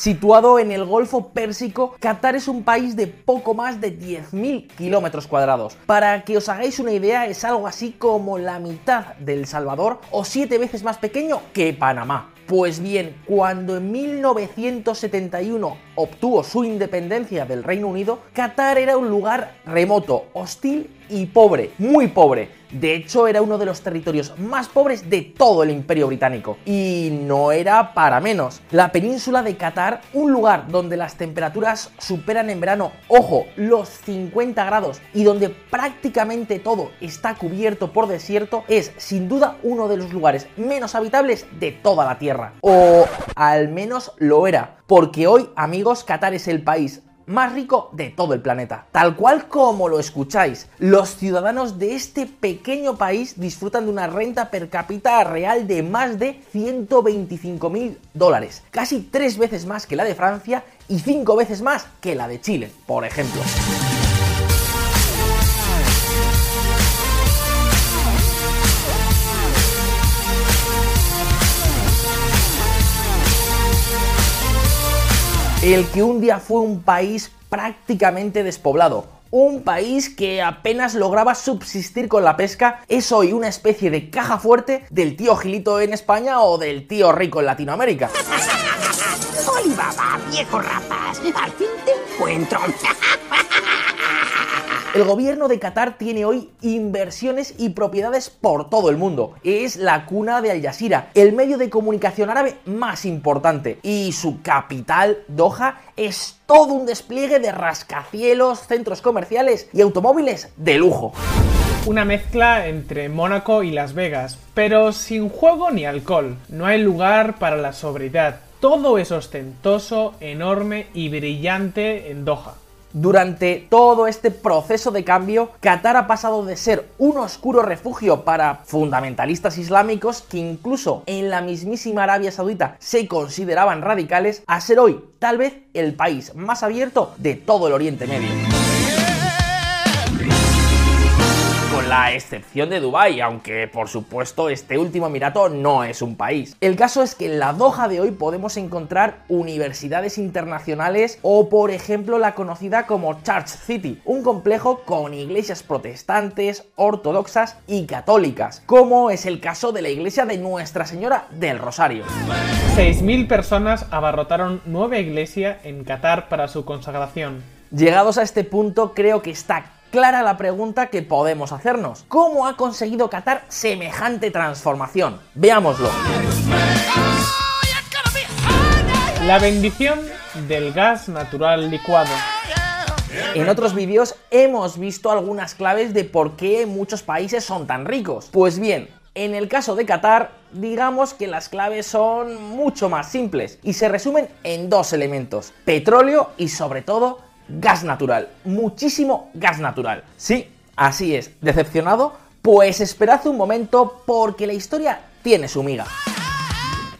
Situado en el Golfo Pérsico, Qatar es un país de poco más de 10.000 kilómetros cuadrados. Para que os hagáis una idea, es algo así como la mitad de El Salvador o siete veces más pequeño que Panamá. Pues bien, cuando en 1971 obtuvo su independencia del Reino Unido, Qatar era un lugar remoto, hostil y pobre, muy pobre. De hecho, era uno de los territorios más pobres de todo el imperio británico. Y no era para menos. La península de Qatar, un lugar donde las temperaturas superan en verano, ojo, los 50 grados y donde prácticamente todo está cubierto por desierto, es sin duda uno de los lugares menos habitables de toda la Tierra. O al menos lo era. Porque hoy, amigos, Qatar es el país más rico de todo el planeta. Tal cual como lo escucháis, los ciudadanos de este pequeño país disfrutan de una renta per cápita real de más de 125 mil dólares, casi tres veces más que la de Francia y cinco veces más que la de Chile, por ejemplo. El que un día fue un país prácticamente despoblado. Un país que apenas lograba subsistir con la pesca es hoy una especie de caja fuerte del tío Gilito en España o del tío rico en Latinoamérica. Olibaba, viejo rapaz, al te encuentro. El gobierno de Qatar tiene hoy inversiones y propiedades por todo el mundo. Es la cuna de Al Jazeera, el medio de comunicación árabe más importante. Y su capital, Doha, es todo un despliegue de rascacielos, centros comerciales y automóviles de lujo. Una mezcla entre Mónaco y Las Vegas, pero sin juego ni alcohol. No hay lugar para la sobriedad. Todo es ostentoso, enorme y brillante en Doha. Durante todo este proceso de cambio, Qatar ha pasado de ser un oscuro refugio para fundamentalistas islámicos que incluso en la mismísima Arabia Saudita se consideraban radicales a ser hoy tal vez el país más abierto de todo el Oriente Medio. La excepción de Dubái, aunque por supuesto este último Emirato no es un país. El caso es que en la Doha de hoy podemos encontrar universidades internacionales o por ejemplo la conocida como Church City, un complejo con iglesias protestantes, ortodoxas y católicas, como es el caso de la iglesia de Nuestra Señora del Rosario. 6.000 personas abarrotaron nueva iglesia en Qatar para su consagración. Llegados a este punto creo que está clara la pregunta que podemos hacernos. ¿Cómo ha conseguido Qatar semejante transformación? Veámoslo. La bendición del gas natural licuado. En otros vídeos hemos visto algunas claves de por qué muchos países son tan ricos. Pues bien, en el caso de Qatar, digamos que las claves son mucho más simples y se resumen en dos elementos, petróleo y sobre todo gas natural, muchísimo gas natural. Sí, así es, decepcionado, pues esperad un momento porque la historia tiene su miga.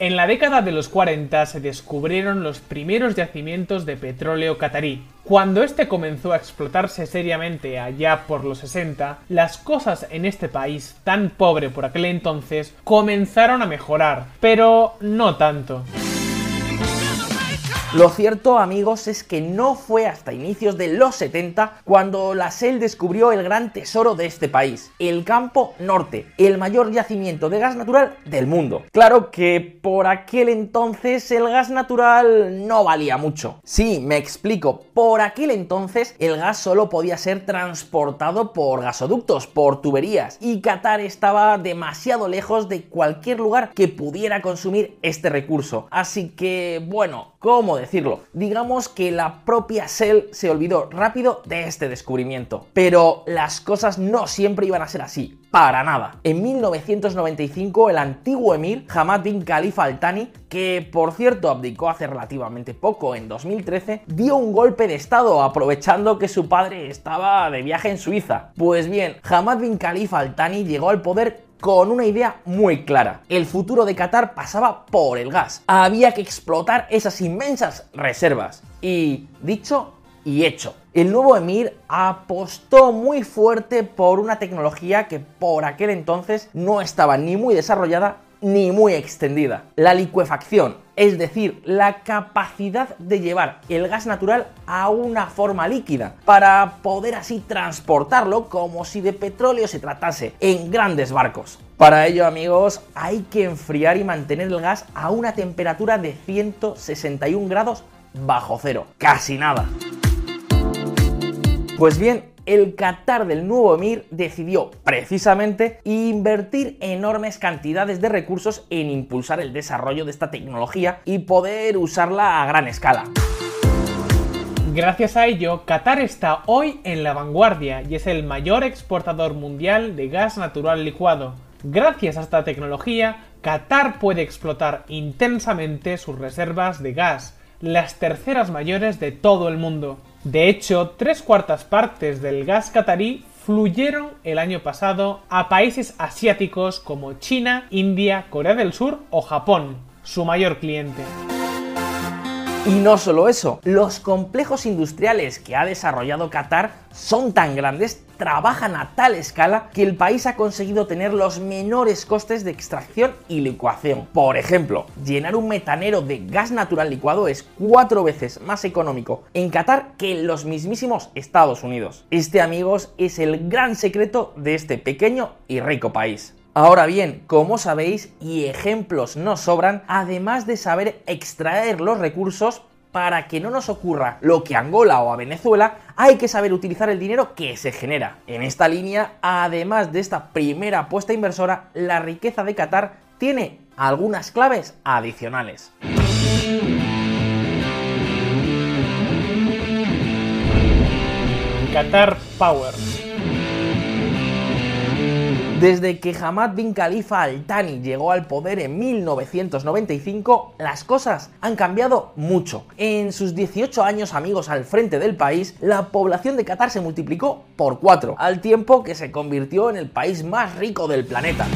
En la década de los 40 se descubrieron los primeros yacimientos de petróleo catarí. Cuando este comenzó a explotarse seriamente allá por los 60, las cosas en este país tan pobre por aquel entonces comenzaron a mejorar, pero no tanto. Lo cierto, amigos, es que no fue hasta inicios de los 70 cuando la SEL descubrió el gran tesoro de este país, el Campo Norte, el mayor yacimiento de gas natural del mundo. Claro que por aquel entonces el gas natural no valía mucho. Sí, me explico, por aquel entonces el gas solo podía ser transportado por gasoductos, por tuberías, y Qatar estaba demasiado lejos de cualquier lugar que pudiera consumir este recurso. Así que, bueno, ¿cómo decirlo? Digamos que la propia Shell se olvidó rápido de este descubrimiento. Pero las cosas no siempre iban a ser así, para nada. En 1995 el antiguo emir Hamad bin Khalifa Al Thani, que por cierto abdicó hace relativamente poco, en 2013, dio un golpe de estado aprovechando que su padre estaba de viaje en Suiza. Pues bien, Hamad bin Khalifa Al Thani llegó al poder con una idea muy clara. El futuro de Qatar pasaba por el gas. Había que explotar esas inmensas reservas. Y dicho y hecho. El nuevo emir apostó muy fuerte por una tecnología que por aquel entonces no estaba ni muy desarrollada ni muy extendida. La licuefacción, es decir, la capacidad de llevar el gas natural a una forma líquida, para poder así transportarlo como si de petróleo se tratase en grandes barcos. Para ello, amigos, hay que enfriar y mantener el gas a una temperatura de 161 grados bajo cero. Casi nada. Pues bien, el Qatar del nuevo Emir decidió precisamente invertir enormes cantidades de recursos en impulsar el desarrollo de esta tecnología y poder usarla a gran escala. Gracias a ello, Qatar está hoy en la vanguardia y es el mayor exportador mundial de gas natural licuado. Gracias a esta tecnología, Qatar puede explotar intensamente sus reservas de gas, las terceras mayores de todo el mundo. De hecho, tres cuartas partes del gas catarí fluyeron el año pasado a países asiáticos como China, India, Corea del Sur o Japón, su mayor cliente. Y no solo eso, los complejos industriales que ha desarrollado Qatar son tan grandes, trabajan a tal escala que el país ha conseguido tener los menores costes de extracción y licuación. Por ejemplo, llenar un metanero de gas natural licuado es cuatro veces más económico en Qatar que en los mismísimos Estados Unidos. Este, amigos, es el gran secreto de este pequeño y rico país. Ahora bien, como sabéis, y ejemplos nos sobran, además de saber extraer los recursos, para que no nos ocurra lo que a Angola o a Venezuela, hay que saber utilizar el dinero que se genera. En esta línea, además de esta primera apuesta inversora, la riqueza de Qatar tiene algunas claves adicionales. Qatar Power desde que Hamad bin Khalifa Al Thani llegó al poder en 1995, las cosas han cambiado mucho. En sus 18 años amigos al frente del país, la población de Qatar se multiplicó por 4, al tiempo que se convirtió en el país más rico del planeta.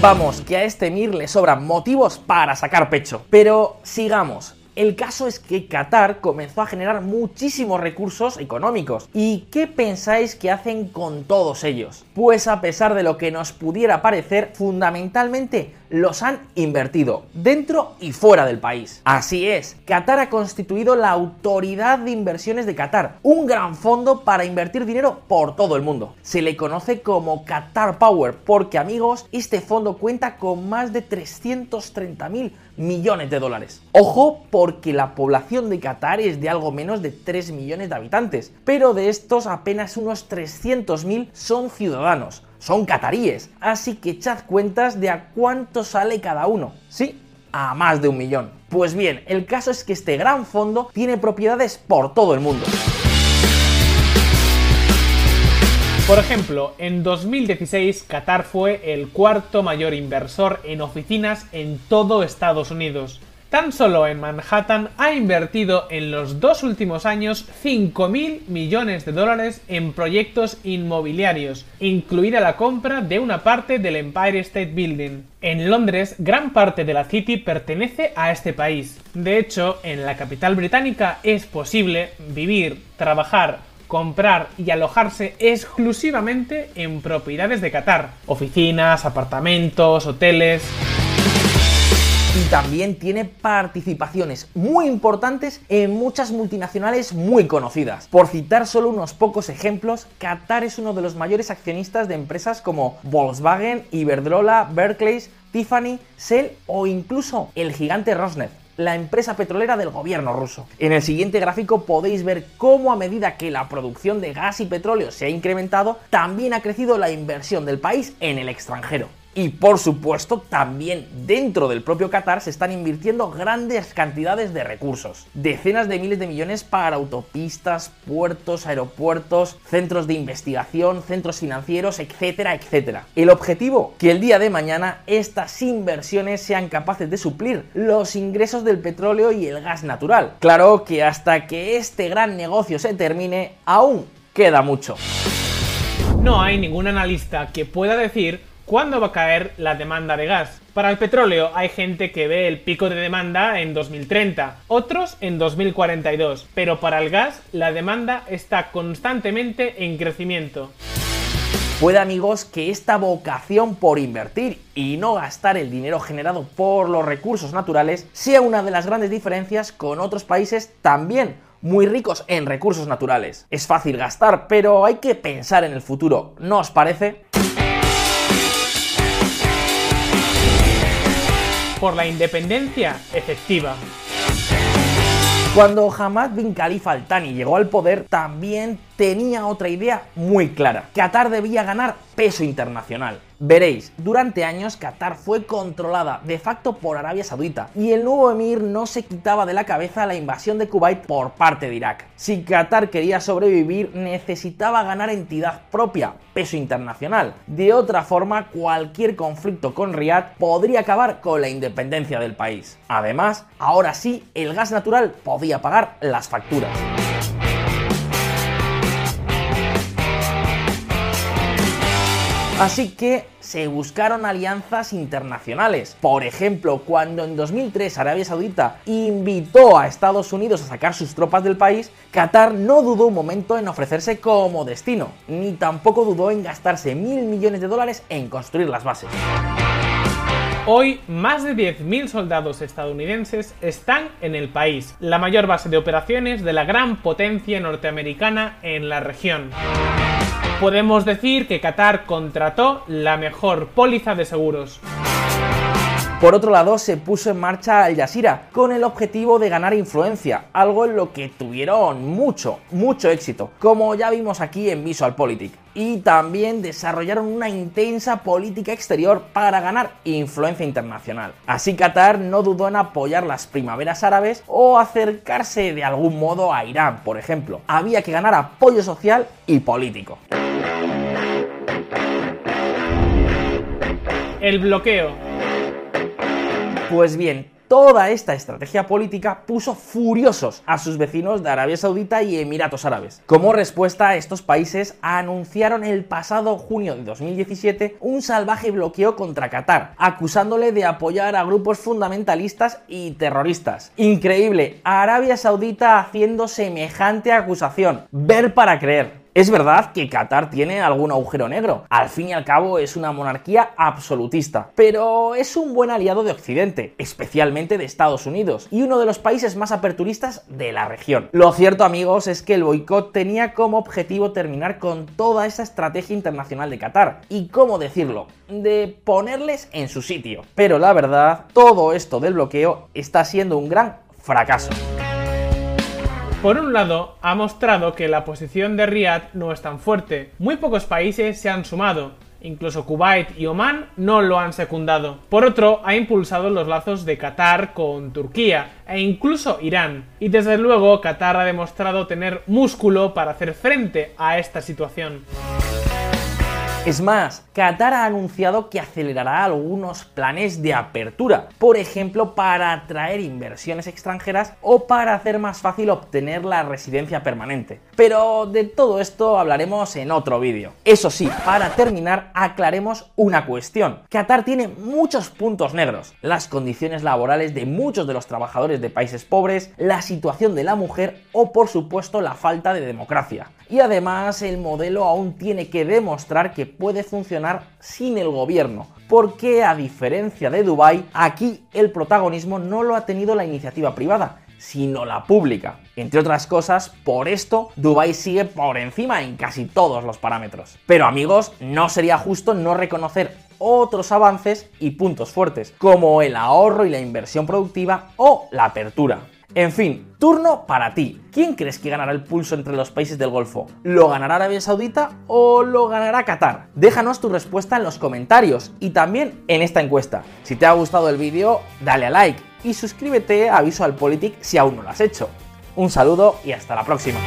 Vamos, que a este Mir le sobran motivos para sacar pecho. Pero sigamos. El caso es que Qatar comenzó a generar muchísimos recursos económicos. ¿Y qué pensáis que hacen con todos ellos? Pues a pesar de lo que nos pudiera parecer, fundamentalmente los han invertido dentro y fuera del país. Así es, Qatar ha constituido la Autoridad de Inversiones de Qatar, un gran fondo para invertir dinero por todo el mundo. Se le conoce como Qatar Power porque amigos, este fondo cuenta con más de 330 mil millones de dólares. Ojo porque la población de Qatar es de algo menos de 3 millones de habitantes, pero de estos apenas unos 300.000 son ciudadanos son cataríes, así que echad cuentas de a cuánto sale cada uno. Sí, a más de un millón. Pues bien, el caso es que este gran fondo tiene propiedades por todo el mundo. Por ejemplo, en 2016 Qatar fue el cuarto mayor inversor en oficinas en todo Estados Unidos. Tan solo en Manhattan ha invertido en los dos últimos años 5.000 millones de dólares en proyectos inmobiliarios, incluida la compra de una parte del Empire State Building. En Londres, gran parte de la City pertenece a este país. De hecho, en la capital británica es posible vivir, trabajar, comprar y alojarse exclusivamente en propiedades de Qatar. Oficinas, apartamentos, hoteles y también tiene participaciones muy importantes en muchas multinacionales muy conocidas. Por citar solo unos pocos ejemplos, Qatar es uno de los mayores accionistas de empresas como Volkswagen, Iberdrola, Berkeley, Tiffany, Shell o incluso el gigante Rosneft la empresa petrolera del gobierno ruso. En el siguiente gráfico podéis ver cómo a medida que la producción de gas y petróleo se ha incrementado, también ha crecido la inversión del país en el extranjero. Y por supuesto, también dentro del propio Qatar se están invirtiendo grandes cantidades de recursos. Decenas de miles de millones para autopistas, puertos, aeropuertos, centros de investigación, centros financieros, etcétera, etcétera. El objetivo, que el día de mañana estas inversiones sean capaces de suplir los ingresos del petróleo y el gas natural. Claro que hasta que este gran negocio se termine, aún queda mucho. No hay ningún analista que pueda decir ¿Cuándo va a caer la demanda de gas? Para el petróleo hay gente que ve el pico de demanda en 2030, otros en 2042, pero para el gas la demanda está constantemente en crecimiento. Puede amigos que esta vocación por invertir y no gastar el dinero generado por los recursos naturales sea una de las grandes diferencias con otros países también muy ricos en recursos naturales. Es fácil gastar, pero hay que pensar en el futuro, ¿no os parece? Por la independencia efectiva. Cuando Hamad bin Khalifa al Thani llegó al poder, también tenía otra idea muy clara. Qatar debía ganar peso internacional. Veréis, durante años Qatar fue controlada de facto por Arabia Saudita y el nuevo emir no se quitaba de la cabeza la invasión de Kuwait por parte de Irak. Si Qatar quería sobrevivir necesitaba ganar entidad propia, peso internacional. De otra forma, cualquier conflicto con Riyadh podría acabar con la independencia del país. Además, ahora sí, el gas natural podía pagar las facturas. Así que se buscaron alianzas internacionales. Por ejemplo, cuando en 2003 Arabia Saudita invitó a Estados Unidos a sacar sus tropas del país, Qatar no dudó un momento en ofrecerse como destino, ni tampoco dudó en gastarse mil millones de dólares en construir las bases. Hoy, más de 10.000 soldados estadounidenses están en el país, la mayor base de operaciones de la gran potencia norteamericana en la región podemos decir que Qatar contrató la mejor póliza de seguros. Por otro lado, se puso en marcha Al Jazeera con el objetivo de ganar influencia, algo en lo que tuvieron mucho, mucho éxito, como ya vimos aquí en VisualPolitik. Y también desarrollaron una intensa política exterior para ganar influencia internacional. Así Qatar no dudó en apoyar las primaveras árabes o acercarse de algún modo a Irán, por ejemplo. Había que ganar apoyo social y político. El bloqueo. Pues bien, toda esta estrategia política puso furiosos a sus vecinos de Arabia Saudita y Emiratos Árabes. Como respuesta, estos países anunciaron el pasado junio de 2017 un salvaje bloqueo contra Qatar, acusándole de apoyar a grupos fundamentalistas y terroristas. Increíble, Arabia Saudita haciendo semejante acusación. Ver para creer. Es verdad que Qatar tiene algún agujero negro, al fin y al cabo es una monarquía absolutista, pero es un buen aliado de Occidente, especialmente de Estados Unidos, y uno de los países más aperturistas de la región. Lo cierto amigos es que el boicot tenía como objetivo terminar con toda esa estrategia internacional de Qatar, y cómo decirlo, de ponerles en su sitio. Pero la verdad, todo esto del bloqueo está siendo un gran fracaso. Por un lado, ha mostrado que la posición de Riyadh no es tan fuerte. Muy pocos países se han sumado, Incluso Kuwait y Oman no lo han secundado. Por otro, ha impulsado los lazos de Qatar con Turquía e incluso Irán. Y desde luego, Qatar ha demostrado tener músculo para hacer frente a esta situación. Es más, Qatar ha anunciado que acelerará algunos planes de apertura, por ejemplo para atraer inversiones extranjeras o para hacer más fácil obtener la residencia permanente. Pero de todo esto hablaremos en otro vídeo. Eso sí, para terminar aclaremos una cuestión. Qatar tiene muchos puntos negros, las condiciones laborales de muchos de los trabajadores de países pobres, la situación de la mujer o por supuesto la falta de democracia. Y además el modelo aún tiene que demostrar que puede funcionar sin el gobierno, porque a diferencia de Dubai, aquí el protagonismo no lo ha tenido la iniciativa privada, sino la pública. Entre otras cosas, por esto, Dubai sigue por encima en casi todos los parámetros. Pero amigos, no sería justo no reconocer otros avances y puntos fuertes, como el ahorro y la inversión productiva o la apertura. En fin, turno para ti. ¿Quién crees que ganará el pulso entre los países del Golfo? ¿Lo ganará Arabia Saudita o lo ganará Qatar? Déjanos tu respuesta en los comentarios y también en esta encuesta. Si te ha gustado el vídeo, dale a like y suscríbete a Visualpolitik si aún no lo has hecho. Un saludo y hasta la próxima.